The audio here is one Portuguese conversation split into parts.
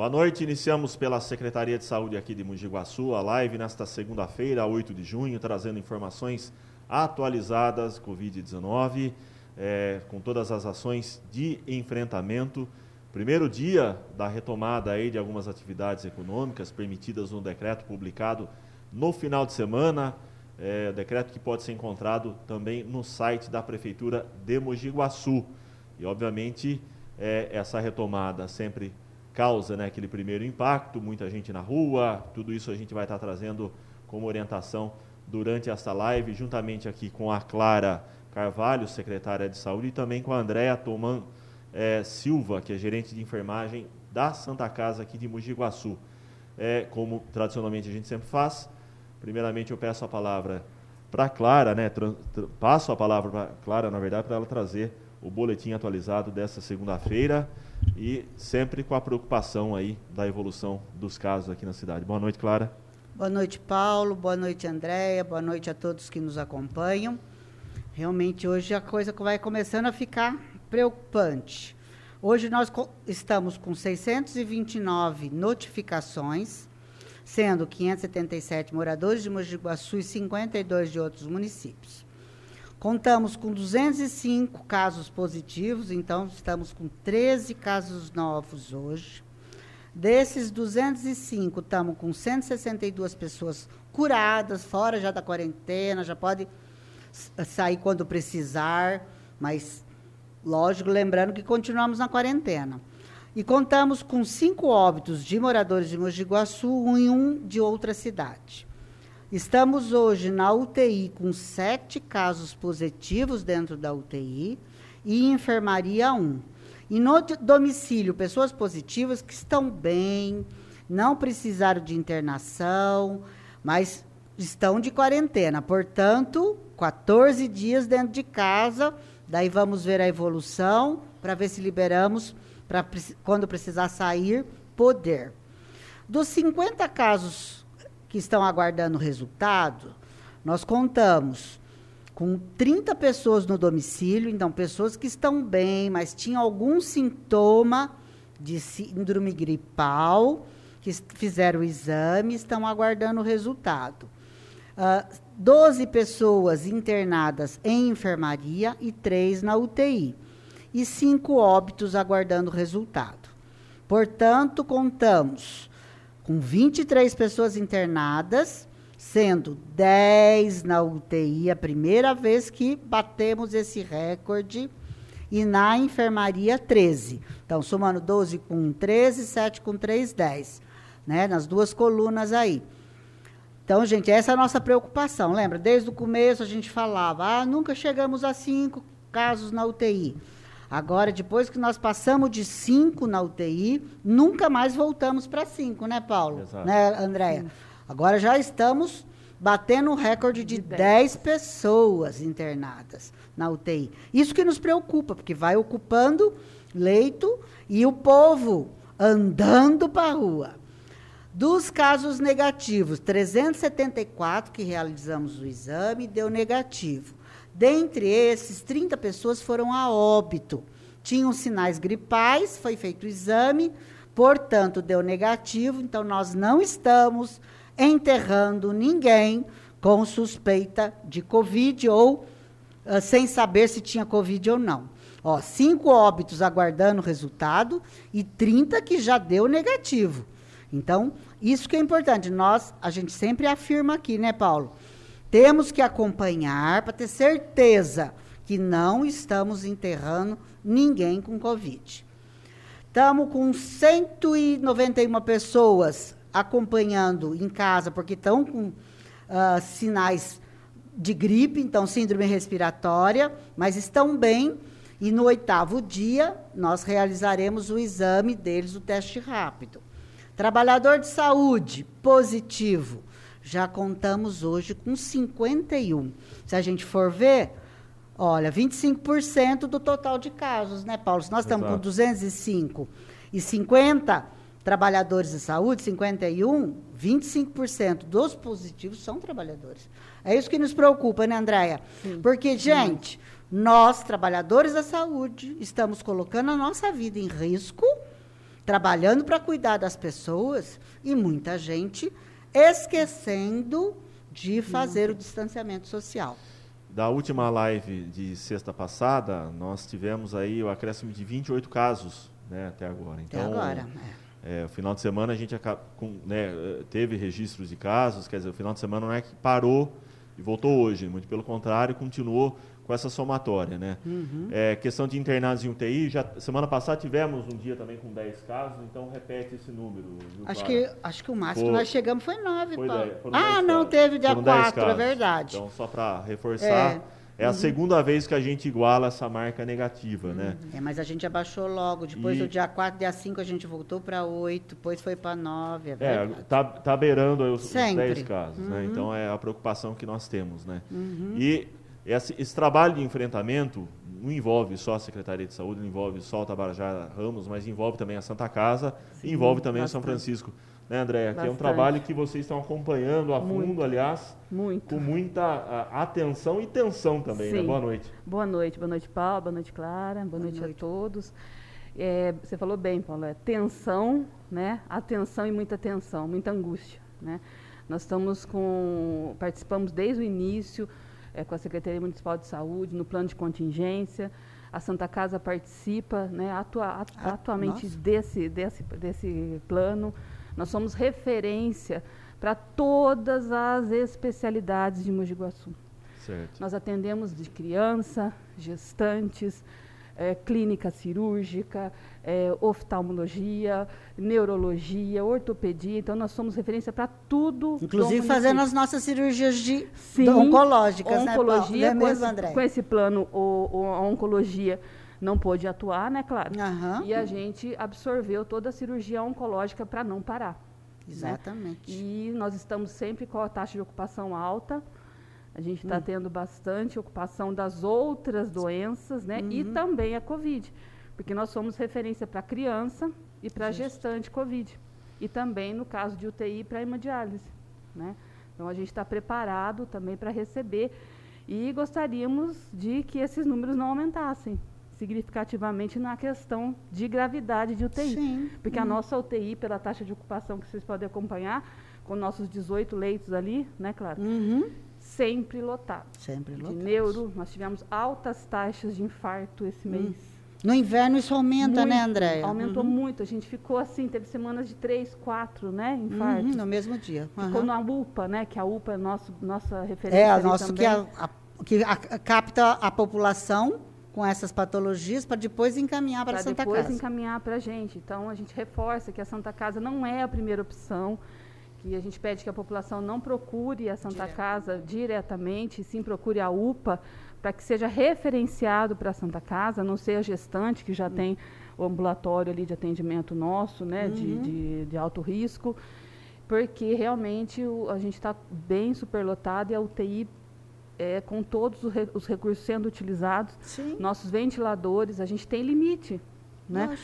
Boa noite, iniciamos pela Secretaria de Saúde aqui de Mogi Guaçu, a live nesta segunda-feira, 8 de junho, trazendo informações atualizadas Covid-19, é, com todas as ações de enfrentamento. Primeiro dia da retomada aí de algumas atividades econômicas permitidas no decreto publicado no final de semana, é, decreto que pode ser encontrado também no site da Prefeitura de Mogi Guaçu. E, obviamente, é, essa retomada sempre causa né, aquele primeiro impacto, muita gente na rua, tudo isso a gente vai estar trazendo como orientação durante esta live, juntamente aqui com a Clara Carvalho, secretária de saúde, e também com a Andréa Toman é, Silva, que é gerente de enfermagem da Santa Casa aqui de Mogi Guaçu. É, como tradicionalmente a gente sempre faz, primeiramente eu peço a palavra para a Clara, né, passo a palavra para a Clara, na verdade, para ela trazer o boletim atualizado dessa segunda-feira e sempre com a preocupação aí da evolução dos casos aqui na cidade. Boa noite, Clara. Boa noite, Paulo. Boa noite, Andréia. Boa noite a todos que nos acompanham. Realmente hoje a coisa vai começando a ficar preocupante. Hoje nós estamos com 629 notificações, sendo 577 moradores de Mogi Guaçu e 52 de outros municípios. Contamos com 205 casos positivos, então estamos com 13 casos novos hoje. Desses 205, estamos com 162 pessoas curadas, fora já da quarentena, já pode sair quando precisar, mas, lógico, lembrando que continuamos na quarentena. E contamos com cinco óbitos de moradores de Mogi Guaçu e um de outra cidade. Estamos hoje na UTI com sete casos positivos dentro da UTI e enfermaria um. E no domicílio, pessoas positivas que estão bem, não precisaram de internação, mas estão de quarentena. Portanto, 14 dias dentro de casa. Daí vamos ver a evolução para ver se liberamos para quando precisar sair, poder. Dos 50 casos que estão aguardando resultado, nós contamos com 30 pessoas no domicílio, então pessoas que estão bem, mas tinham algum sintoma de síndrome gripal, que fizeram o exame, estão aguardando o resultado. Uh, ah, 12 pessoas internadas em enfermaria e três na UTI. E cinco óbitos aguardando o resultado. Portanto, contamos com 23 pessoas internadas, sendo 10 na UTI, a primeira vez que batemos esse recorde, e na enfermaria 13. Então, somando 12 com 13, 7 com 3, 10. Né? Nas duas colunas aí. Então, gente, essa é a nossa preocupação. Lembra? Desde o começo a gente falava, ah, nunca chegamos a cinco casos na UTI. Agora, depois que nós passamos de cinco na UTI, nunca mais voltamos para cinco, né, Paulo? Exato. Né, Andréia? Agora já estamos batendo um recorde de, de 10 pessoas internadas na UTI. Isso que nos preocupa, porque vai ocupando leito e o povo andando para a rua. Dos casos negativos, 374 que realizamos o exame deu negativo. Dentre esses, 30 pessoas foram a óbito. Tinham sinais gripais, foi feito o exame, portanto, deu negativo. Então, nós não estamos enterrando ninguém com suspeita de Covid ou uh, sem saber se tinha Covid ou não. Ó, cinco óbitos aguardando resultado e 30 que já deu negativo. Então, isso que é importante. Nós, a gente sempre afirma aqui, né, Paulo? Temos que acompanhar para ter certeza que não estamos enterrando ninguém com Covid. Estamos com 191 pessoas acompanhando em casa, porque estão com uh, sinais de gripe, então síndrome respiratória, mas estão bem. E no oitavo dia, nós realizaremos o exame deles, o teste rápido. Trabalhador de saúde positivo já contamos hoje com 51. Se a gente for ver, olha, 25% do total de casos, né, Paulo? Se nós Exato. estamos com 205 e 50 trabalhadores de saúde, 51, 25% dos positivos são trabalhadores. É isso que nos preocupa, né, Andréia? Porque, gente, nós, trabalhadores da saúde, estamos colocando a nossa vida em risco trabalhando para cuidar das pessoas e muita gente esquecendo de fazer o distanciamento social. Da última live de sexta passada, nós tivemos aí o acréscimo de 28 casos né, até agora. Então, até agora, é. É, o final de semana a gente com, né, teve registros de casos, quer dizer, o final de semana não é que parou e voltou hoje, muito pelo contrário, continuou com essa somatória, né? Uhum. É, questão de internados em UTI, já semana passada tivemos um dia também com 10 casos, então repete esse número. Acho que, acho que o máximo que nós chegamos foi 9, foi Paulo. ah, não, casos. teve dia 4, é verdade. Então, só para reforçar, é. É a uhum. segunda vez que a gente iguala essa marca negativa, né? uhum. né? É, mas a gente abaixou logo. Depois e... do dia 4, dia 5, a gente voltou para 8, depois foi para 9. É, é tá, tá beirando os, os 10 casos, né? uhum. né? Então é a preocupação que nós temos, né? Uhum. E esse, esse, trabalho de enfrentamento não envolve só a Secretaria de Saúde, não envolve só o Tabarajá Ramos, mas envolve também a Santa Casa, Sim, envolve também bastante. o São Francisco né, Andréia? Que é um trabalho que vocês estão acompanhando a fundo, muito, aliás, muito. com muita a, atenção e tensão também, né? Boa noite. Boa noite, boa noite, Paulo, boa noite, Clara, boa, boa noite, noite, a todos. É, você falou bem, Paulo, é tensão, né? Atenção e muita tensão, muita angústia, né? Nós estamos com, participamos desde o início é, com a Secretaria Municipal de Saúde, no plano de contingência, a Santa Casa participa né, atua, ah, atualmente desse, desse, desse plano. Nós somos referência para todas as especialidades de Mogi Guaçu. Certo. Nós atendemos de criança, gestantes, é, clínica cirúrgica, é, oftalmologia, neurologia, ortopedia. Então, nós somos referência para tudo. Inclusive fazendo as nossas cirurgias de, Sim, oncológicas, né, oncologia, né, mesmo, André? Com esse plano, o, o, a oncologia não pôde atuar, né, claro? Uhum. E a gente absorveu toda a cirurgia oncológica para não parar. Né? Exatamente. Né? E nós estamos sempre com a taxa de ocupação alta. A gente está hum. tendo bastante ocupação das outras doenças, né? Uhum. E também a Covid. Porque nós somos referência para criança e para gestante Covid. E também, no caso de UTI, para hemodiálise. Né? Então, a gente está preparado também para receber. E gostaríamos de que esses números não aumentassem significativamente na questão de gravidade de UTI. Sim. Porque a uhum. nossa UTI, pela taxa de ocupação que vocês podem acompanhar, com nossos 18 leitos ali, né, claro? Uhum. Sempre lotado. Sempre lotado. De neuro, nós tivemos altas taxas de infarto esse hum. mês. No inverno isso aumenta, né, muito, né, Andréia? Aumentou uhum. muito. A gente ficou assim, teve semanas de três, quatro, né, infartos. Uhum, no mesmo dia. Uhum. Ficou na UPA, né, que a UPA é nosso, nossa referência. É, a nossa que, a, a, que a, capta a população com essas patologias para depois encaminhar para a Santa depois Casa. depois encaminhar para a gente. Então, a gente reforça que a Santa Casa não é a primeira opção, que a gente pede que a população não procure a Santa Direto. Casa diretamente, sim procure a UPA, para que seja referenciado para a Santa Casa, não seja gestante, que já hum. tem o ambulatório ali de atendimento nosso, né, uhum. de, de, de, alto risco, porque realmente o, a gente está bem superlotado e a UTI é, com todos os, re, os, recursos sendo utilizados, Sim. nossos ventiladores, a gente tem limite, né?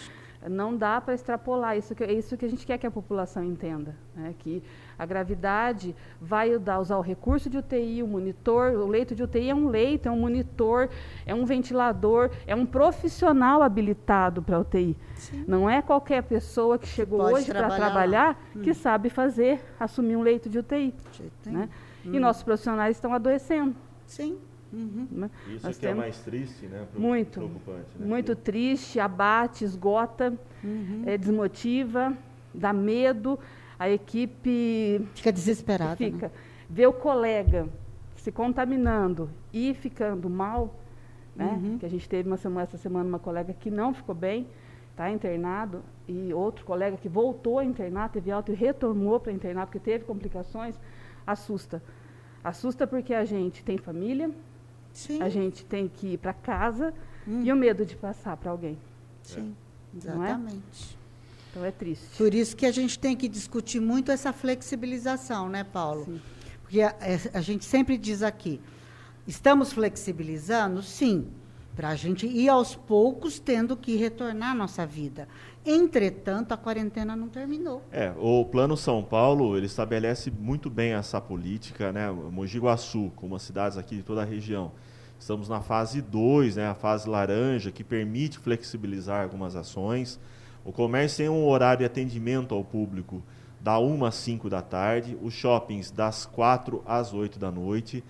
Não dá para extrapolar, isso que, é isso que a gente quer que a população entenda, né? que a gravidade vai dar, usar o recurso de UTI, o monitor, o leito de UTI é um leito, é um monitor, é um ventilador, é um profissional habilitado para UTI. Sim. Não é qualquer pessoa que chegou Pode hoje para trabalhar hum. que sabe fazer, assumir um leito de UTI. Né? Hum. E nossos profissionais estão adoecendo. Sim. Uhum. Né? Isso Nós que é mais triste, né? muito. Preocupante, né? Muito triste, abate, esgota, uhum. é, desmotiva, dá medo. A equipe fica desesperada. Fica. Né? Vê o colega se contaminando e ficando mal, né? Uhum. Que a gente teve uma semana, essa semana uma colega que não ficou bem, está internado, e outro colega que voltou a internar, teve alta e retornou para internar porque teve complicações, assusta. Assusta porque a gente tem família, Sim. a gente tem que ir para casa hum. e o medo de passar para alguém. Sim, é? exatamente. É? Então é triste. Por isso que a gente tem que discutir muito essa flexibilização, né, Paulo? Sim. Porque a, é, a gente sempre diz aqui, estamos flexibilizando? Sim para a gente ir aos poucos tendo que retornar à nossa vida. Entretanto, a quarentena não terminou. É, o Plano São Paulo, ele estabelece muito bem essa política, né? Mogi Guaçu, como as cidades aqui de toda a região, estamos na fase 2, né, a fase laranja, que permite flexibilizar algumas ações. O comércio tem um horário de atendimento ao público da 1 às 5 da tarde, os shoppings das 4 às 8 da noite.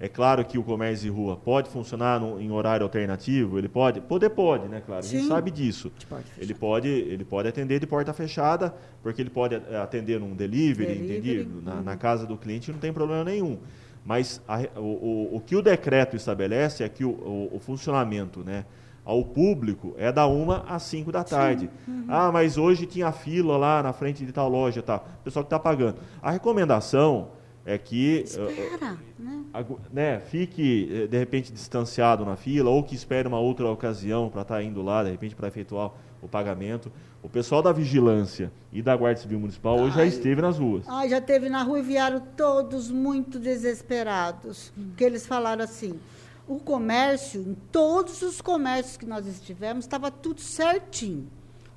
É claro que o comércio de rua pode funcionar no, em horário alternativo, ele pode, poder pode, né, claro, Sim. a gente sabe disso. Pode ele pode, ele pode atender de porta fechada, porque ele pode eh, atender num delivery, delivery. Na, uhum. na, casa do cliente não tem problema nenhum. Mas a, o, o, o, que o decreto estabelece é que o, o, funcionamento, né, ao público é da 1 às 5 da tarde. Uhum. Ah, mas hoje tinha fila lá na frente de tal loja, tá? O pessoal que está pagando. A recomendação é que Espera, uh, né? né? fique eh, de repente distanciado na fila ou que espere uma outra ocasião para estar tá indo lá de repente para efetuar o pagamento. O pessoal da vigilância e da Guarda Civil Municipal hoje já esteve nas ruas. Ai, já esteve na rua e vieram todos muito desesperados, hum. porque eles falaram assim: o comércio, em todos os comércios que nós estivemos, estava tudo certinho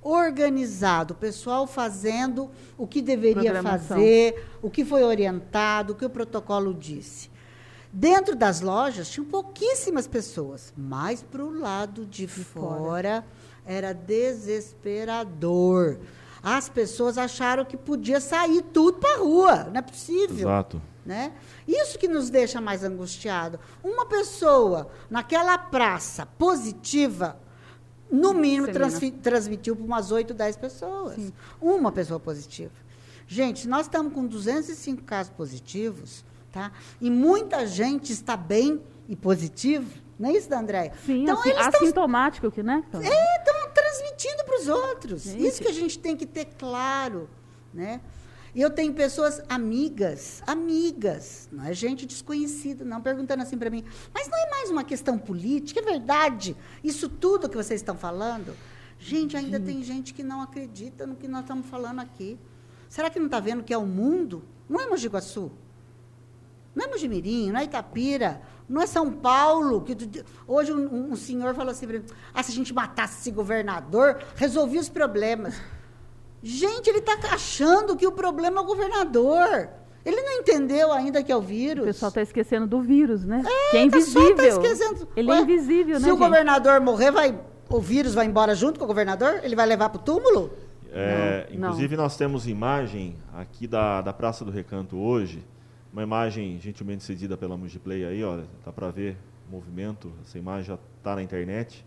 organizado, o pessoal fazendo o que deveria fazer, o que foi orientado, o que o protocolo disse. Dentro das lojas tinham pouquíssimas pessoas, mas para o lado de, de fora, fora era desesperador. As pessoas acharam que podia sair tudo para a rua, não é possível. Exato. Né? Isso que nos deixa mais angustiado. Uma pessoa naquela praça positiva no mínimo, transmitiu para umas 8, 10 pessoas. Sim. Uma pessoa positiva. Gente, nós estamos com 205 casos positivos, tá? E muita gente está bem e positivo. Não é isso, Andréia? Sim, então, assim, eles assintomático, que, né? É, estão transmitindo para os outros. Gente. Isso que a gente tem que ter claro, né? E eu tenho pessoas amigas, amigas, não é gente desconhecida, não, perguntando assim para mim, mas não é mais uma questão política? É verdade? Isso tudo que vocês estão falando? Gente, ainda Sim. tem gente que não acredita no que nós estamos falando aqui. Será que não está vendo que é o mundo? Não é Mogi Guaçu. Não é Mojimirim, não é Itapira, não é São Paulo. Que hoje um, um senhor falou assim para mim, ah, se a gente matasse esse governador, resolvia os problemas. Gente, ele está achando que o problema é o governador. Ele não entendeu ainda que é o vírus. O pessoal está esquecendo do vírus, né? É, que é tá invisível. Tá esquecendo. Ele é Ué, é invisível, se né? Se o gente? governador morrer, vai, o vírus vai embora junto com o governador? Ele vai levar para o túmulo? É, não, inclusive, não. nós temos imagem aqui da, da Praça do Recanto hoje. Uma imagem gentilmente cedida pela Multiplay aí, olha, dá para ver o movimento. Essa imagem já está na internet.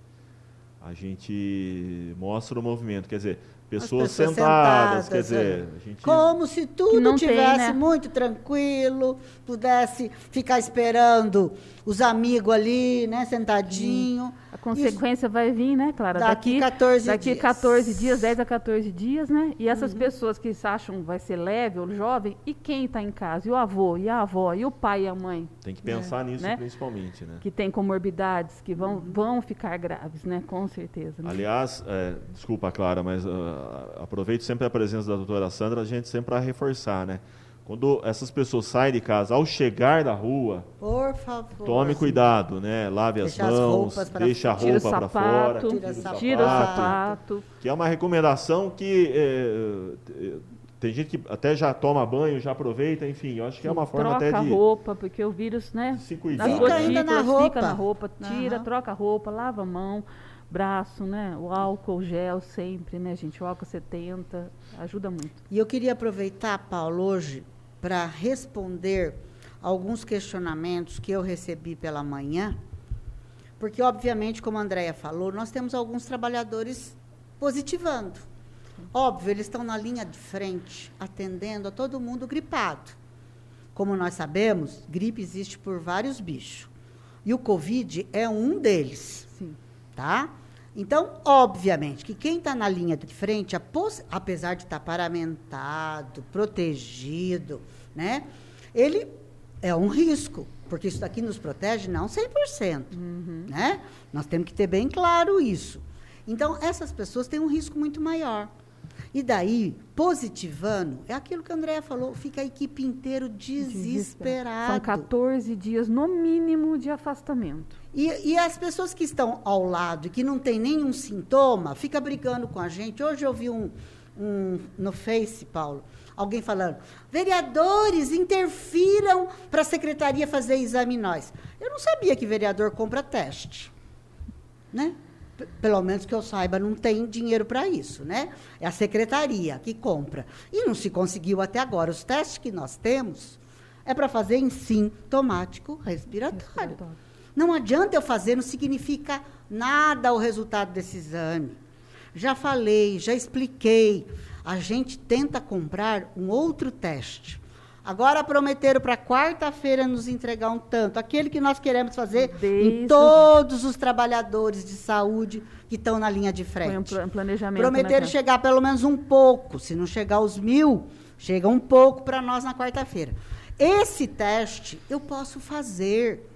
A gente mostra o movimento. Quer dizer, Pessoas, pessoas sentadas, sentadas, quer dizer, é. gente... como se tudo tivesse né? muito tranquilo, pudesse ficar esperando os amigos ali, né, sentadinho. Sim. A consequência Isso, vai vir, né, Clara? Daqui, daqui 14 daqui dias. 14 dias, 10 a 14 dias, né? E essas uhum. pessoas que acham vai ser leve ou jovem, e quem está em casa? E o avô, e a avó, e o pai e a mãe? Tem que pensar é. nisso né? principalmente, né? Que tem comorbidades, que vão, uhum. vão ficar graves, né? Com certeza. Né? Aliás, é, desculpa, Clara, mas uh, aproveito sempre a presença da doutora Sandra, a gente sempre para reforçar, né? Quando essas pessoas saem de casa, ao chegar da rua, por favor, tome cuidado, né? Lave as mãos, deixe a roupa para fora, tira, tira, o tira o sapato. Que é uma recomendação que é, tem gente que até já toma banho, já aproveita, enfim, eu acho que é uma forma troca até de... Troca a roupa, porque o vírus, né? Se cuidar. Fica ainda na roupa. Fica na roupa, tira, uhum. troca a roupa, lava a mão, braço, né? O álcool gel sempre, né, gente? O álcool 70 ajuda muito. E eu queria aproveitar, Paulo, hoje para responder alguns questionamentos que eu recebi pela manhã, porque, obviamente, como a Andrea falou, nós temos alguns trabalhadores positivando. Óbvio, eles estão na linha de frente, atendendo a todo mundo gripado. Como nós sabemos, gripe existe por vários bichos. E o Covid é um deles. Sim. Tá? Então, obviamente, que quem está na linha de frente, apesar de estar tá paramentado, protegido, né, ele é um risco, porque isso daqui nos protege não 100%. Uhum. Né? Nós temos que ter bem claro isso. Então, essas pessoas têm um risco muito maior. E daí, positivando, é aquilo que a Andrea falou, fica a equipe inteira desesperada. São 14 dias, no mínimo, de afastamento. E, e, as pessoas que estão ao lado e que não têm nenhum sintoma, fica brigando com a gente. Hoje eu vi um, um no Face, Paulo, alguém falando, vereadores interfiram para a secretaria fazer exame nós. Eu não sabia que vereador compra teste. Né? Pelo menos que eu saiba, não tem dinheiro para isso, né? É a secretaria que compra. E não se conseguiu até agora. Os testes que nós temos é para fazer em sintomático respiratório. respiratório. Não adianta eu fazer, não significa nada o resultado desse exame. Já falei, já expliquei. A gente tenta comprar um outro teste. Agora prometeram para quarta-feira nos entregar um tanto, aquele que nós queremos fazer em todos os trabalhadores de saúde que estão na linha de frente. Foi um planejamento. Prometeram né, chegar pelo menos um pouco. Se não chegar os mil, chega um pouco para nós na quarta-feira. Esse teste eu posso fazer.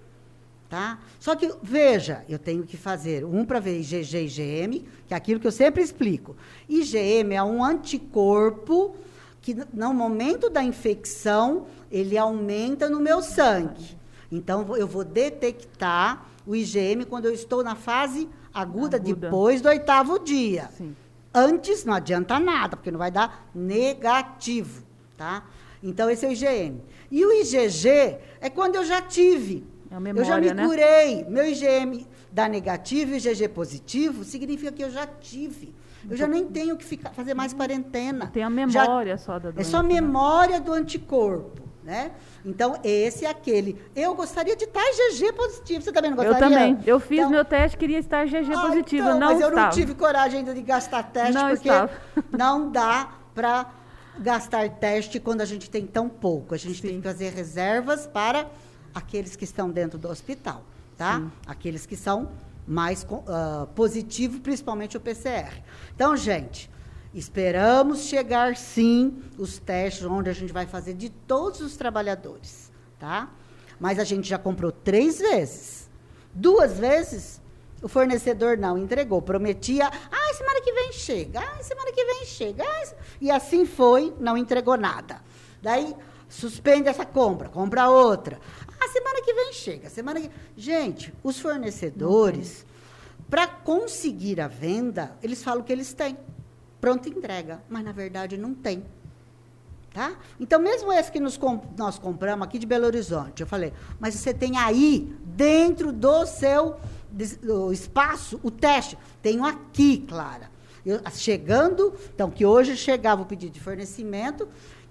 Tá? Só que, veja, eu tenho que fazer um para ver IgG e IgM, que é aquilo que eu sempre explico. IgM é um anticorpo que, no momento da infecção, ele aumenta no meu sangue. Então, eu vou detectar o IgM quando eu estou na fase aguda, aguda. depois do oitavo dia. Sim. Antes, não adianta nada, porque não vai dar negativo. Tá? Então, esse é o IgM. E o IgG é quando eu já tive. É memória, eu já me né? curei. Meu IgM dá negativo e IgG positivo significa que eu já tive. Eu já nem tenho que ficar, fazer mais quarentena. Tem a memória já, só da doença. É só né? memória do anticorpo, né? Então, esse é aquele. Eu gostaria de estar IgG positivo. Você também não gostaria? Eu também. Eu fiz então, meu teste, queria estar IgG ah, positivo. Então, não mas estava. eu não tive coragem ainda de gastar teste, não porque estava. não dá para gastar teste quando a gente tem tão pouco. A gente Sim. tem que fazer reservas para aqueles que estão dentro do hospital, tá? Sim. Aqueles que são mais uh, positivos, principalmente o PCR. Então, gente, esperamos chegar sim os testes onde a gente vai fazer de todos os trabalhadores, tá? Mas a gente já comprou três vezes. Duas vezes o fornecedor não entregou, prometia, ah, semana que vem chega, ah, semana que vem chega. E assim foi, não entregou nada. Daí, suspende essa compra, compra outra. Ah, chega, semana que... Gente, os fornecedores, para conseguir a venda, eles falam que eles têm. Pronto, entrega. Mas, na verdade, não tem. Tá? Então, mesmo esse que nos nós compramos aqui de Belo Horizonte, eu falei, mas você tem aí, dentro do seu o espaço, o teste. Tenho aqui, Clara. Eu, chegando, então, que hoje chegava o pedido de fornecimento,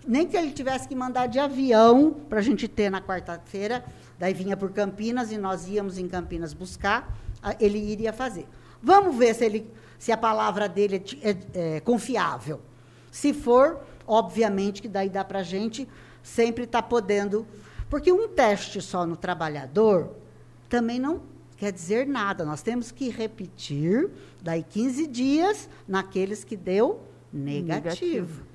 nem que ele tivesse que mandar de avião para a gente ter na quarta-feira, daí vinha por Campinas e nós íamos em Campinas buscar, ele iria fazer. Vamos ver se, ele, se a palavra dele é, é, é confiável. Se for, obviamente que daí dá para a gente sempre estar tá podendo. Porque um teste só no trabalhador também não quer dizer nada. Nós temos que repetir daí 15 dias naqueles que deu negativo. negativo.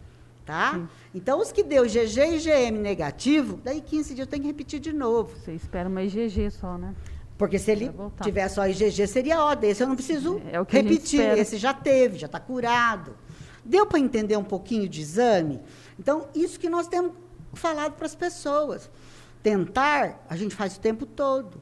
Tá? Sim. Então, os que deu GG e GM negativo, daí 15 dias eu tenho que repetir de novo. Você espera uma IgG só, né? Porque se ele tiver só IgG, seria ó, desse eu não preciso é, é repetir. Esse já teve, já está curado. Deu para entender um pouquinho de exame? Então, isso que nós temos falado para as pessoas. Tentar, a gente faz o tempo todo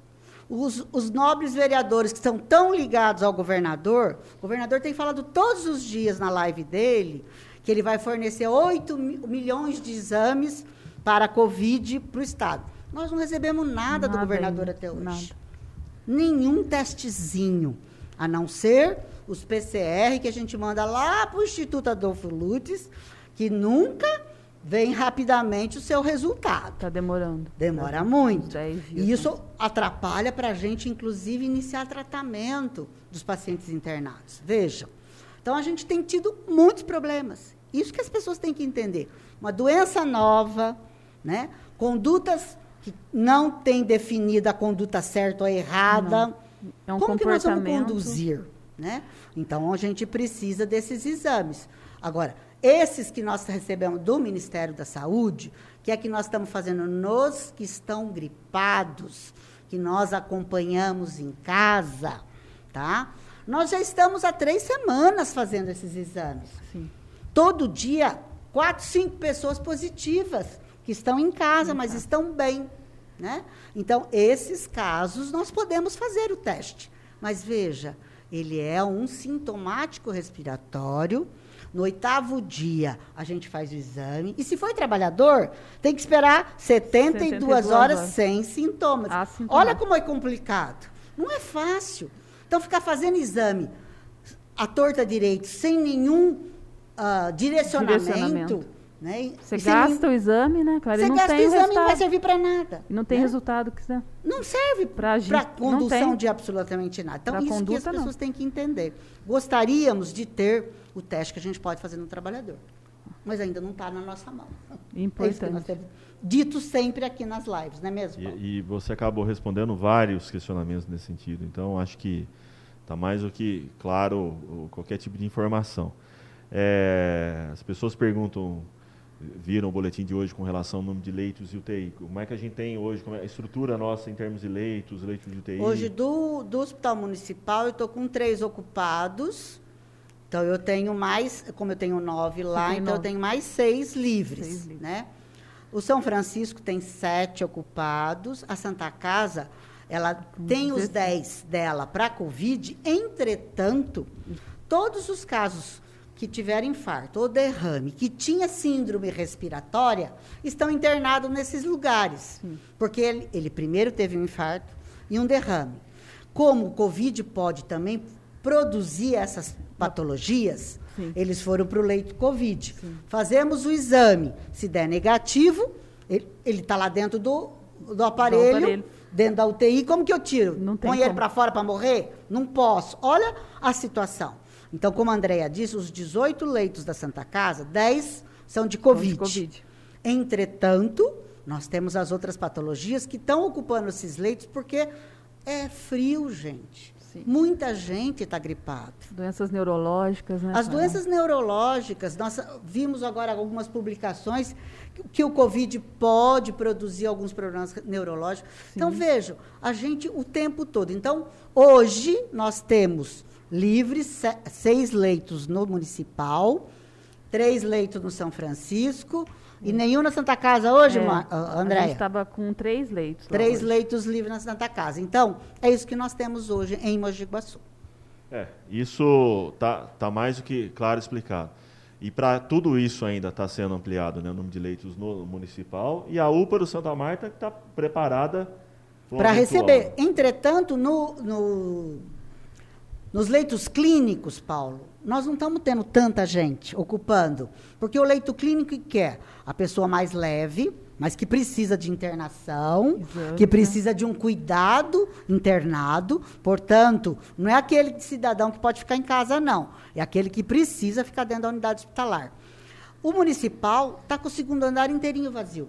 os, os, nobres vereadores que estão tão ligados ao governador, o governador tem falado todos os dias na live dele que ele vai fornecer 8 milhões de exames para a Covid para o Estado. Nós não recebemos nada, nada do governador até hoje. Nada. Nenhum testezinho, a não ser os PCR que a gente manda lá para o Instituto Adolfo Lutz, que nunca vem rapidamente o seu resultado. Está demorando. Demora tá muito. E isso né? atrapalha para a gente, inclusive, iniciar tratamento dos pacientes internados. Vejam. Então, a gente tem tido muitos problemas. Isso que as pessoas têm que entender. Uma doença nova, né? condutas que não têm definida a conduta certa ou errada. É um Como que nós vamos conduzir? Né? Então, a gente precisa desses exames. Agora, esses que nós recebemos do Ministério da Saúde, que é que nós estamos fazendo nos que estão gripados, que nós acompanhamos em casa, tá? Nós já estamos há três semanas fazendo esses exames. Sim. Todo dia, quatro, cinco pessoas positivas que estão em casa, mas estão bem. Né? Então, esses casos, nós podemos fazer o teste. Mas veja, ele é um sintomático respiratório no oitavo dia, a gente faz o exame. E se for trabalhador, tem que esperar 72, 72 horas, horas, sem sintomas. Olha como é complicado. Não é fácil. Então, ficar fazendo exame a torta direito, sem nenhum uh, direcionamento, direcionamento. Né? Você gasta nenhum... o exame, né? Claro, você não gasta tem o exame e não vai servir para nada. E não tem né? resultado que você... Não serve para condução de absolutamente nada. Então, pra isso conduta, que as pessoas não. têm que entender. Gostaríamos de ter o teste que a gente pode fazer no trabalhador. Mas ainda não está na nossa mão. Importante. É nós temos dito sempre aqui nas lives, não é mesmo? E, e, você acabou respondendo vários questionamentos nesse sentido. Então, acho que está mais do que claro qualquer tipo de informação. É, as pessoas perguntam viram o boletim de hoje com relação ao número de leitos e UTI. Como é que a gente tem hoje, como é a estrutura nossa em termos de leitos, leitos de UTI? Hoje, do, do Hospital Municipal, eu estou com três ocupados. Então, eu tenho mais, como eu tenho nove lá, então nove. eu tenho mais seis livres, seis livres. né? O São Francisco tem sete ocupados. A Santa Casa, ela tem os dez dela para Covid. Entretanto, todos os casos que tiveram infarto ou derrame, que tinha síndrome respiratória, estão internados nesses lugares. Sim. Porque ele, ele primeiro teve um infarto e um derrame. Como o Covid pode também produzir essas patologias, Sim. eles foram para o leito Covid. Sim. Fazemos o exame. Se der negativo, ele está lá dentro do, do aparelho, do, aparelho, dentro da UTI. Como que eu tiro? Põe ele para fora para morrer? Não posso. Olha a situação. Então, como a Andrea disse, os 18 leitos da Santa Casa, 10 são de COVID. De COVID. Entretanto, nós temos as outras patologias que estão ocupando esses leitos porque é frio, gente. Sim. Muita gente está gripada. Doenças neurológicas, né? As doenças neurológicas, nós vimos agora algumas publicações que, o Covid pode produzir alguns problemas neurológicos. Sim. Então, vejo, a gente o tempo todo. Então, hoje nós temos livres, seis leitos no municipal, três leitos no São Francisco e nenhum na Santa Casa hoje, é, André? A gente estava com três leitos. Três hoje. leitos livres na Santa Casa. Então, é isso que nós temos hoje em Mogi Guaçu. É, isso está tá mais do que claro explicado. E para tudo isso ainda está sendo ampliado né, o número de leitos no municipal. E a UPA do Santa Marta está preparada para receber. Entretanto, no, no nos leitos clínicos, Paulo, nós não estamos tendo tanta gente ocupando, porque o leito clínico quer a pessoa mais leve, mas que precisa de internação, Exato. que precisa de um cuidado internado. Portanto, não é aquele cidadão que pode ficar em casa, não. É aquele que precisa ficar dentro da unidade hospitalar. O municipal está com o segundo andar inteirinho vazio.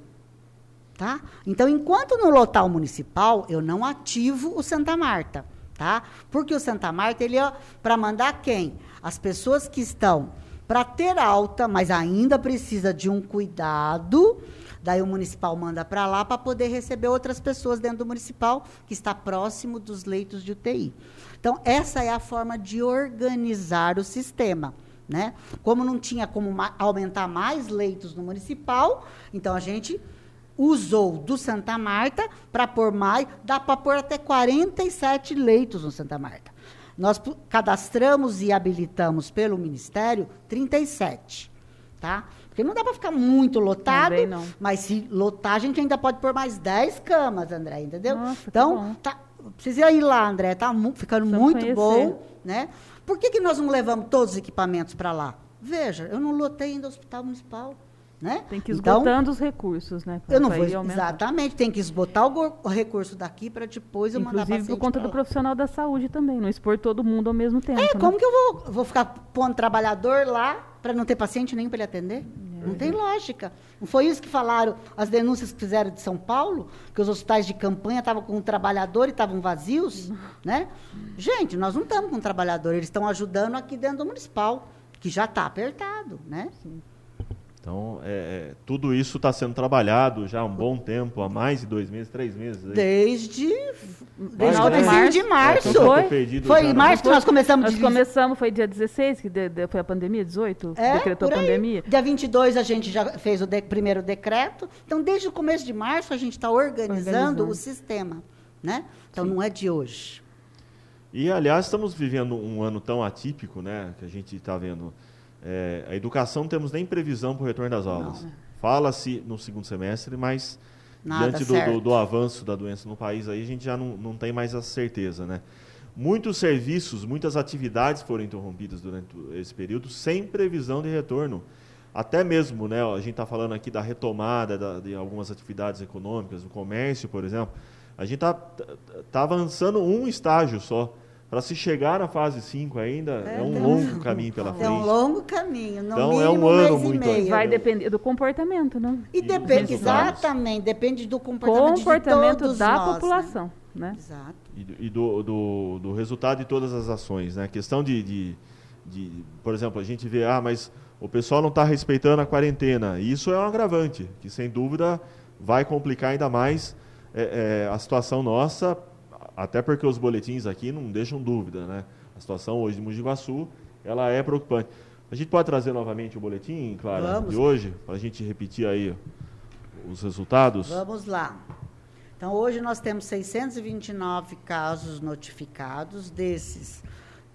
Tá? Então, enquanto não lotar o municipal, eu não ativo o Santa Marta tá? Porque o Santa Marta, ele é para mandar quem? As pessoas que estão para ter alta, mas ainda precisa de um cuidado. Daí o municipal manda para lá para poder receber outras pessoas dentro do municipal que está próximo dos leitos de UTI. Então, essa é a forma de organizar o sistema. Né? Como não tinha como ma aumentar mais leitos no municipal, então a gente usou do Santa Marta para pôr mais, dá para pôr até 47 leitos no Santa Marta. Nós cadastramos e habilitamos pelo Ministério 37, tá? Porque não dá para ficar muito lotado, mas se lotar, a gente ainda pode pôr mais 10 camas, André, entendeu? Nossa, então, tá, precisa ir lá, André, tá ficando Precisamos muito conhecer. bom, né? Por que, que nós não levamos todos os equipamentos para lá? Veja, eu não lotei ainda o hospital municipal. Né? Tem que ir então, esgotando então, os recursos, né? Eu não vou, exatamente, tem que esgotar o, o recurso daqui para depois eu Inclusive, mandar Inclusive por conta do profissional da saúde também, não expor todo mundo ao mesmo tempo. É, né? como que eu vou, vou ficar pondo trabalhador lá para não ter paciente nem para ele atender? Não tem lógica. Não foi isso que falaram, as denúncias que fizeram de São Paulo, que os hospitais de campanha estavam com um trabalhador e estavam vazios, né? Gente, nós não estamos com um trabalhador, eles estão ajudando aqui dentro do municipal, que já está apertado, né? Sim. Então, é, é, tudo isso está sendo trabalhado já há um bom tempo, há mais de dois meses, três meses. Aí. Desde, desde o março. de março. É, foi foi em março que nós começamos. Nós de... começamos, foi dia 16, que de, de, foi a pandemia, 18? É, decretou a pandemia. Dia 22 a gente já fez o de, primeiro decreto. Então, desde o começo de março, a gente está organizando, organizando, o sistema. Né? Então, Sim. não é de hoje. E, aliás, estamos vivendo um ano tão atípico, né, que a gente está vendo é, a educação não temos nem previsão para o retorno das aulas. Fala-se no segundo semestre, mas Nada diante do, do, do, avanço da doença no país, aí a gente já não, não tem mais a certeza, né? muitos serviços, muitas atividades foram interrompidas durante esse período sem previsão de retorno. Até mesmo, né, a gente está falando aqui da retomada da, de algumas atividades econômicas, do comércio, por exemplo. A gente está tá avançando um estágio só. Para se chegar na fase 5 ainda, é, é um longo caminho pela frente. É um longo caminho, no então, mínimo é um ano muito meio. Vai depender do comportamento, não? E, depende, exatamente, depende do comportamento, comportamento de da nós, população, né? Né? Exato. E, e do, do, do, resultado de todas as ações. Né? A questão de, de, de, por exemplo, a gente vê, ah, mas o pessoal não está respeitando a quarentena. Isso é um agravante, que sem dúvida vai complicar ainda mais é, é, a situação nossa até porque os boletins aqui não deixam dúvida, né? A situação hoje de Mogi Guaçu, ela é preocupante. A gente pode trazer novamente o boletim, Clara, Vamos. de hoje, para a gente repetir aí os resultados? Vamos lá. Então, hoje nós temos 629 casos notificados, desses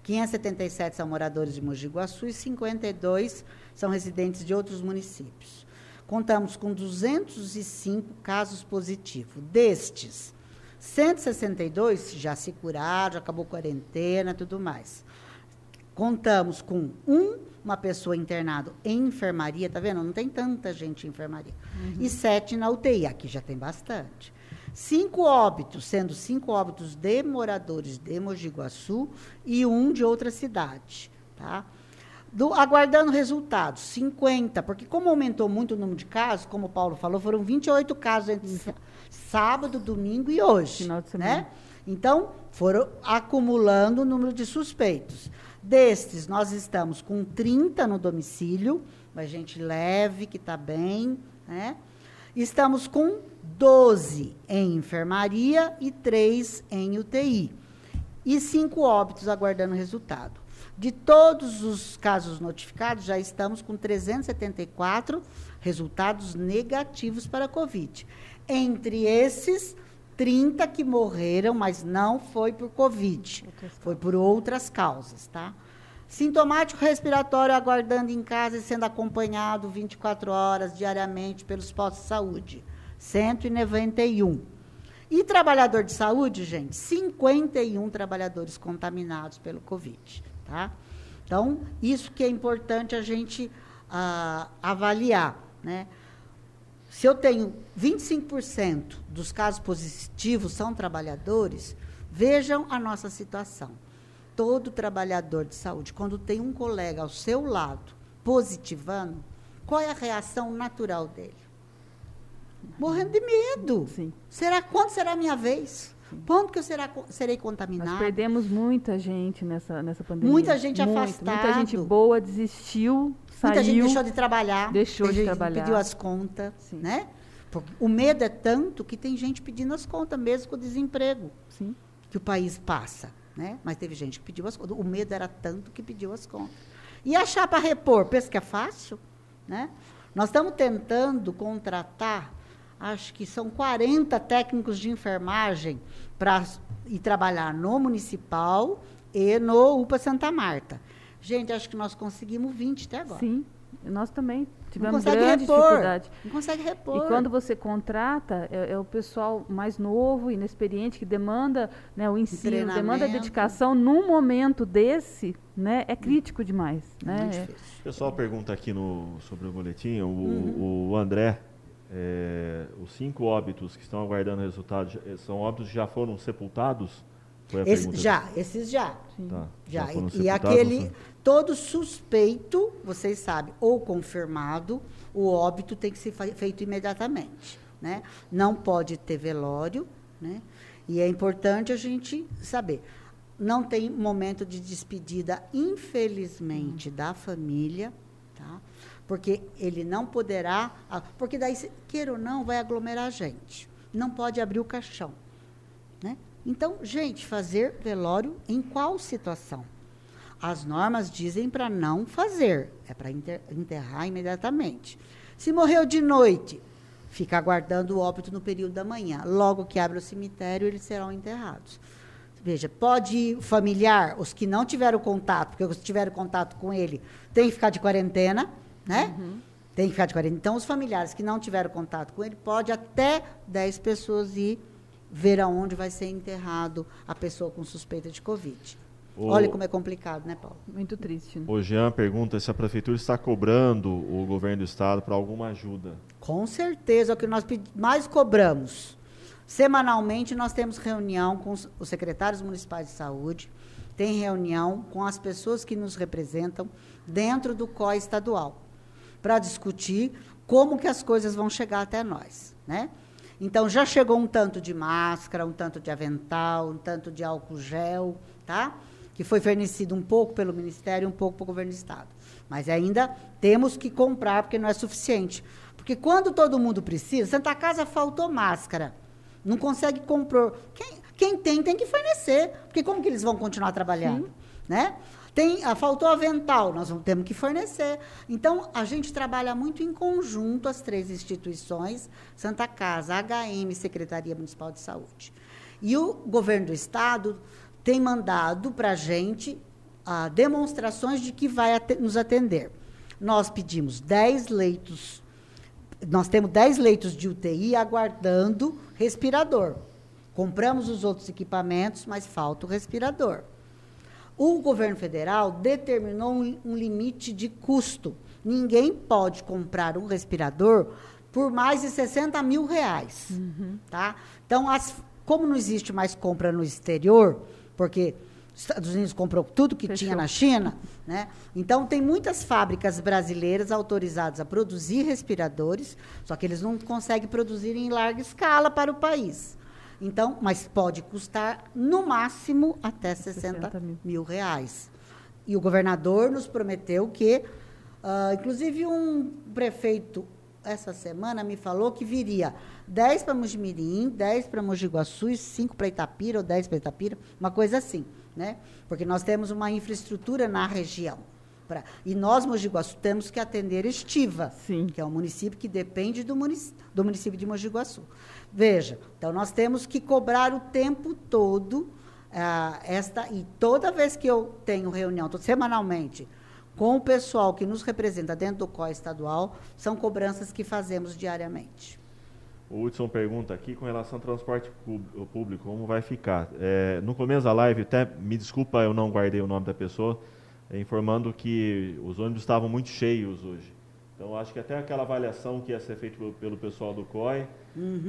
577 são moradores de Mogi Guaçu e 52 são residentes de outros municípios. Contamos com 205 casos positivos. Destes, 162 já se curaram, já acabou quarentena, tudo mais. Contamos com um, uma pessoa internada em enfermaria, tá vendo? Não tem tanta gente em enfermaria. Uhum. E sete na UTI, aqui já tem bastante. Cinco óbitos, sendo cinco óbitos de moradores de Mogi Guaçu e um de outra cidade, tá? Do, aguardando resultados, 50, porque como aumentou muito o número de casos, como o Paulo falou, foram 28 casos entre sábado, domingo e hoje. Final de semana. Né? Então, foram acumulando o número de suspeitos. Destes, nós estamos com 30 no domicílio, uma gente leve, que está bem. Né? Estamos com 12 em enfermaria e 3 em UTI. E cinco óbitos aguardando resultado. De todos os casos notificados, já estamos com 374 resultados negativos para a Covid. Entre esses, 30 que morreram, mas não foi por Covid, foi por outras causas, tá? Sintomático respiratório aguardando em casa e sendo acompanhado 24 horas diariamente pelos postos de saúde, 191. E trabalhador de saúde, gente, 51 trabalhadores contaminados pelo Covid, tá? Então, isso que é importante a gente ah, avaliar, né? Se eu tenho 25% dos casos positivos são trabalhadores, vejam a nossa situação. Todo trabalhador de saúde, quando tem um colega ao seu lado positivando, qual é a reação natural dele? Morrendo de medo. Sim. Será quando será a minha vez? Quando que eu será, serei contaminado? Nós perdemos muita gente nessa, nessa pandemia. Muita gente Muito, afastada. Muita gente boa desistiu, saiu. Muita gente deixou de trabalhar. Deixou de trabalhar. Pediu as contas, Sim. né? O medo é tanto que tem gente pedindo as contas, mesmo com o desemprego Sim. que o país passa. Né? Mas teve gente que pediu as contas. O medo era tanto que pediu as contas. E achar para repor, pensa que é fácil? Né? Nós estamos tentando contratar acho que são 40 técnicos de enfermagem para ir trabalhar no municipal e no UPA Santa Marta. Gente, acho que nós conseguimos 20 até agora. Sim, nós também tivemos grande repor, dificuldade. Não consegue repor. E quando você contrata, é, é, o pessoal mais novo, inexperiente, que demanda né, o ensino, demanda a dedicação. Num momento desse, né, é crítico demais. É né? O pessoal pergunta aqui no, sobre o boletim, o, uhum. o André é, os cinco óbitos que estão aguardando resultados eh, são óbitos que já foram sepultados? Esse, já, esses já. Tá, já. já e, e aquele, todo suspeito, vocês sabem, ou confirmado, o óbito tem que ser feito imediatamente. Né? Não pode ter velório, né? E é importante a gente saber. Não tem momento de despedida, infelizmente, da família, tá? Porque ele não poderá, porque daí, queira ou não, vai aglomerar gente. Não pode abrir o caixão. Né? Então, gente, fazer velório em qual situação? As normas dizem para não fazer, é para enterrar imediatamente. Se morreu de noite, fica aguardando o óbito no período da manhã. Logo que abre o cemitério, eles serão enterrados. Veja, pode familiar, os que não tiveram contato, porque os que tiveram contato com ele, tem que ficar de quarentena né? Uhum. Tem que ficar de quarentena. Então, os familiares que não tiveram contato com ele, pode até 10 pessoas ir ver aonde vai ser enterrado a pessoa com suspeita de Covid. O- Olha como é complicado, né, Paulo? Muito triste. Né? O Jean pergunta se a prefeitura está cobrando o governo do estado para alguma ajuda. Com certeza, é o que nós mais cobramos. Semanalmente, nós temos reunião com os os secretários municipais de saúde, tem reunião com as pessoas que nos representam dentro do COI estadual, para discutir como que as coisas vão chegar até nós, né? Então, já chegou um tanto de máscara, um tanto de avental, um tanto de álcool gel, tá? Que foi fornecido um pouco pelo Ministério e um pouco pelo Governo do Estado. Mas ainda temos que comprar, porque não é suficiente. Porque quando todo mundo precisa, Santa Casa faltou máscara. Não consegue comprar. Quem, quem tem, tem que fornecer. Porque como que eles vão continuar trabalhando? Né? Tem, ah, faltou avental, nós vamos, temos que fornecer. Então, a gente trabalha muito em conjunto, as três instituições, Santa Casa, HM, Secretaria Municipal de Saúde. E o governo do Estado tem mandado para a gente ah, demonstrações de que vai ate- nos atender. Nós pedimos 10 leitos nós temos 10 leitos de UTI aguardando respirador. Compramos os outros equipamentos, mas falta o respirador. O governo federal determinou um, um limite de custo. Ninguém pode comprar um respirador por mais de 60 mil reais. Tá? Então, as- como não existe mais compra no exterior, porque os Estados Unidos comprou tudo que Fechou. tinha na China, né? Então tem muitas fábricas brasileiras autorizadas a produzir respiradores, só que eles não conseguem produzir em larga escala para o país. Então, mas pode custar no máximo até 60, 60 mil. mil reais. E o governador nos prometeu que, ah, inclusive um prefeito essa semana me falou que viria 10 para Mojimirim, 10 para Mogi Guaçu e 5 para Itapira, ou 10 para Itapira, uma coisa assim, né? Porque nós temos uma infraestrutura na região. Pra, e nós, Mogi Guaçu, temos que atender Estiva, Sim. que é um município que depende do, munici- do município de Mogi Guaçu. Veja, então nós temos que cobrar o tempo todo ah, esta e toda vez que eu tenho reunião, tô- semanalmente, com o pessoal que nos representa dentro do COI estadual, são cobranças que fazemos diariamente. O Hudson pergunta aqui com relação ao transporte pú- público, como vai ficar. É, no começo da live, até me desculpa, eu não guardei o nome da pessoa, informando que os ônibus estavam muito cheios hoje. Então, acho que até aquela avaliação que ia ser feita pelo, pelo pessoal do COI,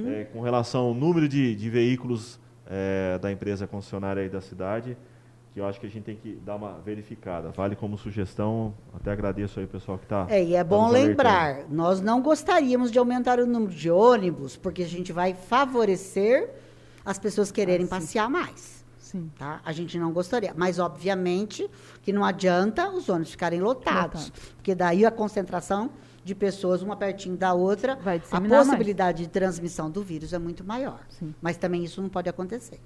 é, com relação ao número de, de veículos é, da empresa concessionária aí da cidade, que eu acho que a gente tem que dar uma verificada. Vale como sugestão, até agradeço aí o pessoal que está. É, e é bom lembrar, nós não gostaríamos de aumentar o número de ônibus, porque a gente vai favorecer as pessoas quererem Ah, passear mais. Sim. Tá? A gente não gostaria. Mas, obviamente, que não adianta os ônibus ficarem lotados. Lotados. Porque daí a concentração de pessoas, uma pertinho da outra, Vai a disseminar mais. possibilidade de transmissão do vírus é muito maior. Sim. Mas também isso não pode acontecer.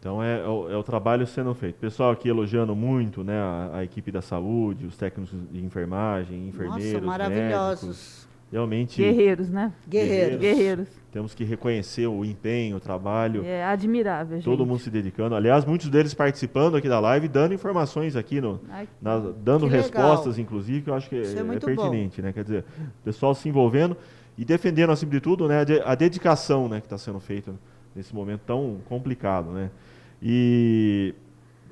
Então é, é o, é o trabalho sendo feito. Pessoal aqui elogiando muito né, a, a equipe da saúde, os técnicos de enfermagem, enfermeiros, Nossa, maravilhosos. médicos. Realmente Guerreiros, né? Guerreiros. Guerreiros. temos que reconhecer o empenho, o trabalho, É admirável, gente. todo mundo se dedicando. Aliás, muitos deles participando aqui da live, dando informações aqui, no, Ai, na- dando Que legal. respostas, inclusive, que eu acho que Isso é é, muito pertinente, né? Quer dizer, o pessoal se envolvendo e defendendo, acima de tudo, né, a dedicação né, que está sendo feita nesse momento tão complicado, né? E...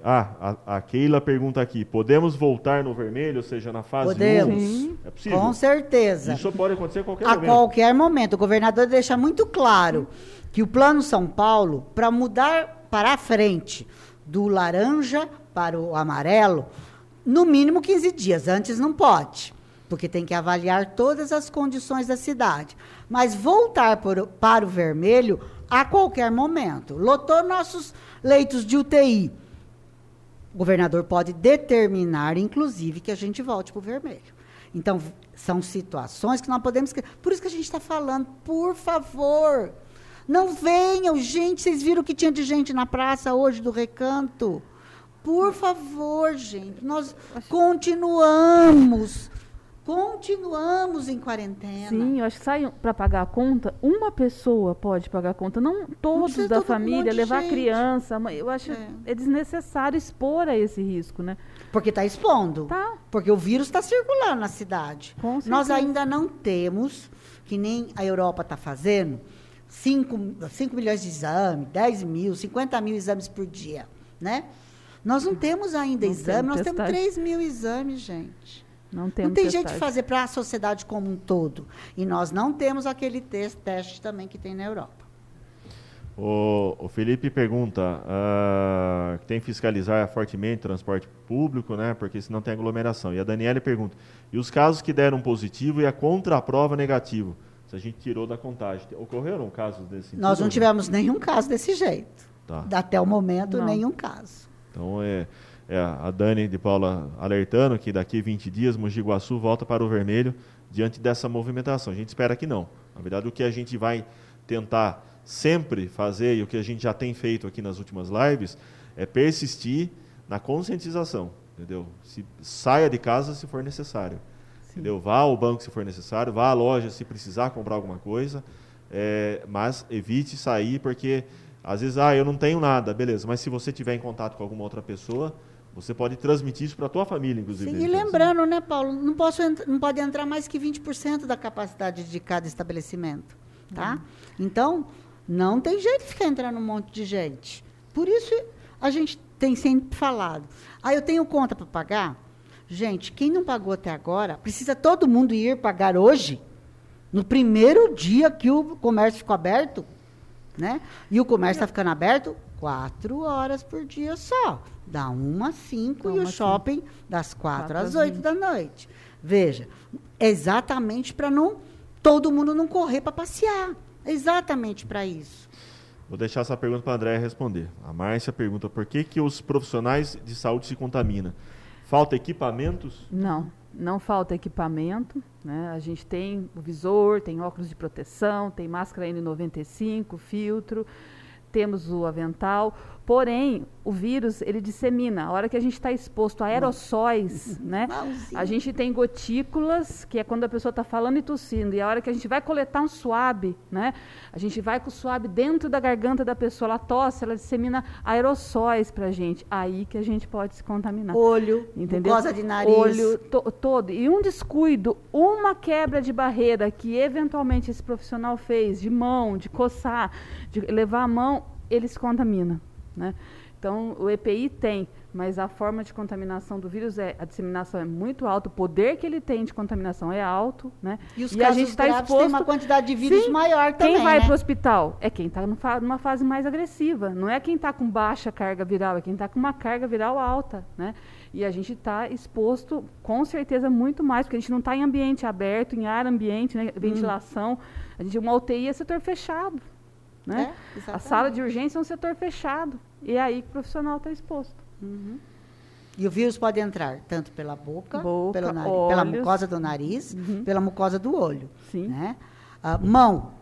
Ah, a, a Keila pergunta aqui, podemos voltar no vermelho, ou seja, na fase Podemos. 1? Sim. É possível? Com certeza. Isso pode acontecer a qualquer a momento. qualquer momento. O governador deixa muito claro que o Plano São Paulo, para mudar para a frente do laranja para o amarelo, no mínimo 15 dias. Antes não pode, porque tem que avaliar todas as condições da cidade. Mas voltar por- para o vermelho a qualquer momento. Lotou nossos leitos de UTI. O governador pode determinar, inclusive, que a gente volte para o vermelho. Então, são situações que nós podemos. Por isso que a gente está falando, por favor, não venham, gente. Vocês viram que tinha de gente na praça hoje do recanto? Por favor, gente, nós continuamos. Continuamos em quarentena. Sim, eu acho que sai para pagar a conta, uma pessoa pode pagar a conta, não todos precisa da todo um família, de levar gente. criança. Eu acho É. é. desnecessário expor a esse risco, né? Porque está expondo. Tá. Porque o vírus está circulando na cidade. Com Nós certeza. ainda não temos, que nem a Europa está fazendo, 5, 5 milhões de exames, 10 mil, 50 mil exames por dia, né? Nós não temos ainda Não exame, temos nós temos testagem. 3 mil exames, gente. Não, temos não tem jeito de fazer para a sociedade como um todo. E nós não temos aquele tes- teste também que tem na Europa. O, o Felipe pergunta, que tem que fiscalizar fortemente o transporte público, né? Porque senão tem aglomeração. E a Daniela pergunta, e os casos que deram positivo e a contraprova negativo? Se a gente tirou da contagem. Ocorreram casos desse? Nós não tivemos nenhum caso desse jeito. Tá. Até o momento, Não. nenhum caso. Então é, é a Dani de Paula alertando que daqui 20 dias Mogi Guaçu volta para o vermelho diante dessa movimentação. A gente espera que não. Na verdade, o que a gente vai tentar sempre fazer e o que a gente já tem feito aqui nas últimas lives é persistir na conscientização, entendeu? Se saia de casa se for necessário. Entendeu? Vá ao banco se for necessário, vá à loja se precisar comprar alguma coisa, é, mas evite sair porque às vezes, ah, eu não tenho nada, beleza, mas se você tiver em contato com alguma outra pessoa, você pode transmitir isso para a tua família, inclusive. Sim, e lembrando, né, Paulo, não, posso, ent- não pode entrar mais que 20% da capacidade de cada estabelecimento. Tá? Então, não tem jeito de ficar entrando um monte de gente. Por isso, a gente tem sempre falado. Ah, eu tenho conta para pagar? Gente, quem não pagou até agora, precisa todo mundo ir pagar hoje, no primeiro dia que o comércio ficou aberto, né? E o comércio está ficando aberto quatro horas por dia só. Da uma às cinco Da e o shopping das quatro Quatro às oito da noite. Veja, exatamente para não todo mundo não correr para passear. Exatamente para isso. Vou deixar essa pergunta para a Andréia responder. A Márcia pergunta por que, que os profissionais de saúde se contaminam. Falta equipamentos? Não, não falta equipamento. Né? A gente tem o visor, tem óculos de proteção, tem máscara N95, filtro, temos o avental. Porém, o vírus ele dissemina. A hora que a gente está exposto a aerossóis, né? Malzinho. A gente tem gotículas, que é quando a pessoa está falando e tossindo. E a hora que a gente vai coletar um suave, né? A gente vai com o suave dentro da garganta da pessoa, ela tosse, ela dissemina aerossóis para a gente. Aí que a gente pode se contaminar. Olho, Entendeu? mucosa de nariz. Olho to- todo. E um descuido, uma quebra de barreira que eventualmente esse profissional fez, de mão, de coçar, de levar a mão, ele se contamina. Né? Então, o EPI tem, mas a forma de contaminação do vírus é, a disseminação é muito alta, o poder que ele tem de contaminação é alto, né? E os a casos gente está exposto uma quantidade de vírus Sim, maior também, Quem vai né? para o hospital é quem está numa fase mais agressiva. Não é quem está com baixa carga viral, é quem está com uma carga viral alta. Né? E a gente está exposto, com certeza, muito mais, porque a gente não está em ambiente aberto, em ar ambiente, né? Hum. ventilação. A gente, uma UTI é setor fechado. Né? É, a sala de urgência é um setor fechado. E é aí que o profissional está exposto. E o vírus pode entrar tanto pela boca, Boca, pelo nariz, pela olhos. mucosa do nariz, pela mucosa do olho. Sim. Né? A mão.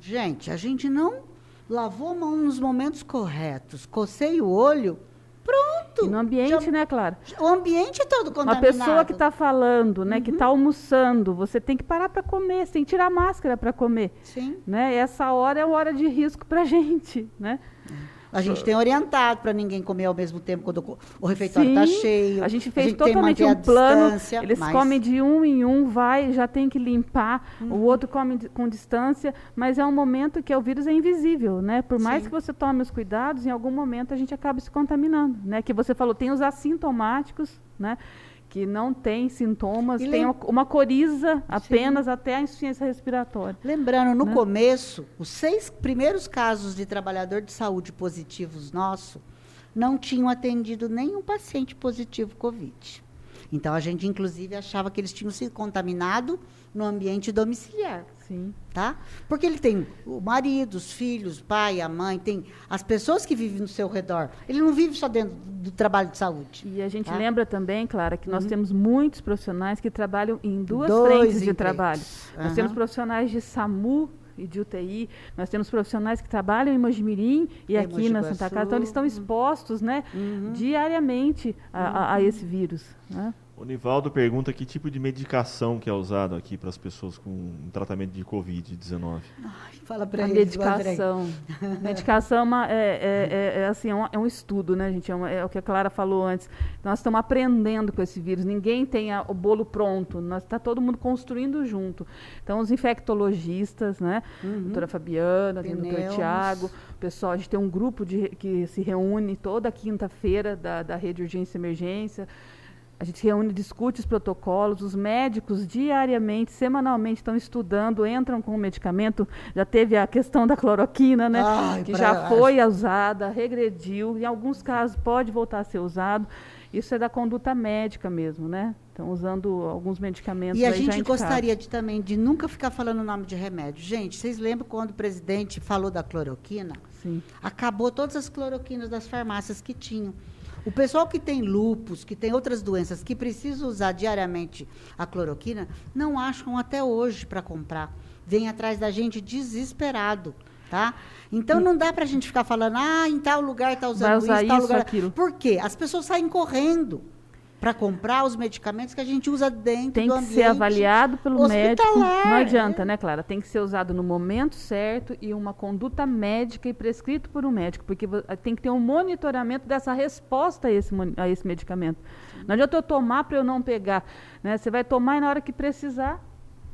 Gente, a gente não lavou a mão nos momentos corretos. Cocei o olho, E no ambiente, Já- né, Clara? O ambiente é todo Uma contaminado. pessoa que está falando, né, Uhum. que está almoçando, você tem que parar para comer, você tem que tirar a máscara para comer. Sim. né? Essa hora é uma hora de risco para a gente, né? A gente tem orientado para ninguém comer ao mesmo tempo quando o- refeitório está cheio. A gente fez tem que totalmente um a plano. Eles mas- comem de um em um, vai, já tem que limpar. Uhum. O outro come de- com distância, mas é um momento que o vírus é invisível, né? Por mais Sim. que você tome os cuidados, em algum momento a gente acaba se contaminando, né? Que você falou, tem os assintomáticos, né? Que não tem sintomas, E tem lem- uma- coriza apenas até a insuficiência respiratória. Lembrando, no né? começo, os seis primeiros casos de trabalhador de saúde positivos nosso não tinham atendido nenhum paciente positivo Covid. Então, a gente, inclusive, achava que eles tinham sido contaminados no ambiente domiciliar. Sim. Tá? Porque ele tem o marido, os filhos, o pai, a mãe, tem as pessoas que vivem no seu redor. Ele não vive só dentro do trabalho de saúde. E a gente Tá? Uhum. lembra também, Clara, que nós temos muitos profissionais que trabalham em duas Dois frentes de empregos. trabalho. Nós Aham. temos profissionais de SAMU e de UTI, nós temos profissionais que trabalham em Mojimirim e aqui Mogi na. Santa Casa. Então, eles estão expostos né, Uhum. diariamente a, a- a esse vírus. Né? O Nivaldo pergunta que tipo de medicação que é usado aqui para as pessoas com um tratamento de Covid-19. Fala para A eles, medicação. medicação é, uma- é, é- é- é assim, é um, é um estudo, né, gente? É, uma- é o que a Clara falou antes. Nós estamos aprendendo com esse vírus. Ninguém tem a- o bolo pronto. Nós está todo mundo construindo junto. Então, os infectologistas, né? Doutora Fabiana, o doutor. Tiago, o pessoal, a gente tem um grupo de, que se reúne toda quinta-feira da, da rede urgência e emergência. A gente reúne, discute os protocolos, os médicos diariamente, semanalmente estão estudando, entram com o medicamento. Já teve a questão da cloroquina, né? Ai, que já foi usada, regrediu, em alguns casos pode voltar a ser usado. Isso é da conduta médica mesmo, né? Estão usando alguns medicamentos E a gente gostaria de, também de nunca ficar falando o nome de remédio. Gente, vocês lembram quando o presidente falou da cloroquina? Sim. Acabou todas as cloroquinas das farmácias que tinham. O pessoal que tem lupus, que tem outras doenças, que precisa usar diariamente a cloroquina, não acham até hoje para comprar. Vem atrás da gente desesperado, tá? Então não dá para a gente ficar falando, ah, em tal lugar está usando Vai usar isso, tal lugar. aquilo. Por quê? As pessoas saem correndo para comprar os medicamentos que a gente usa dentro Tem do que ambiente. ser avaliado pelo médico. hospitalar, Não adianta, é. né, Clara? Tem que ser usado no momento certo e uma conduta médica e prescrito por um médico, porque vo- tem que ter um monitoramento dessa resposta a esse, a esse medicamento. Não adianta eu tomar para eu não pegar. Né? Você vai tomar e na hora que precisar,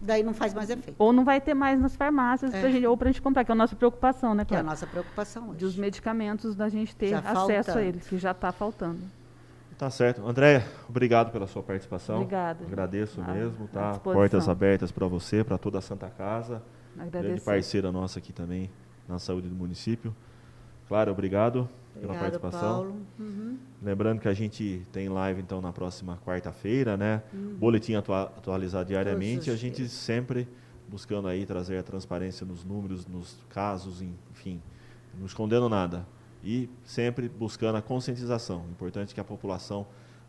Daí não faz mais efeito. ou não vai ter mais nas farmácias, É. pra gente, ou para a gente comprar, que é a nossa preocupação, né, Que é a Clara? nossa preocupação hoje. Dos medicamentos, da gente ter Já acesso a eles, que já está faltando. Tá certo. Andréia, obrigado pela sua participação. Obrigada. Agradeço mesmo, tá? Portas abertas para você, para toda a Santa Casa. Grande Agradecer. parceira nossa aqui também na saúde do município. Claro, obrigado pela Obrigada, participação. Paulo. Uhum. Lembrando que a gente tem live então na próxima quarta-feira, né? Boletim atua atualizado diariamente. A gente dias. sempre buscando aí trazer a transparência nos números, nos casos, enfim, não escondendo nada. E sempre buscando a conscientização. Importante que a população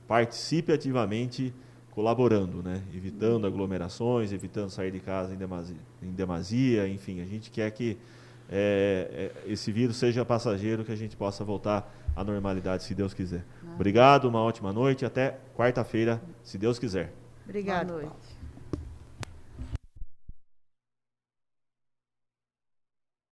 participe ativamente colaborando, né? Evitando aglomerações, evitando sair de casa em demasia, em demasia enfim, a gente quer que é, é, esse vírus seja passageiro, que a gente possa voltar à normalidade, se Deus quiser. Obrigado, uma ótima noite, até quarta-feira, se Deus quiser. Obrigado, Boa noite.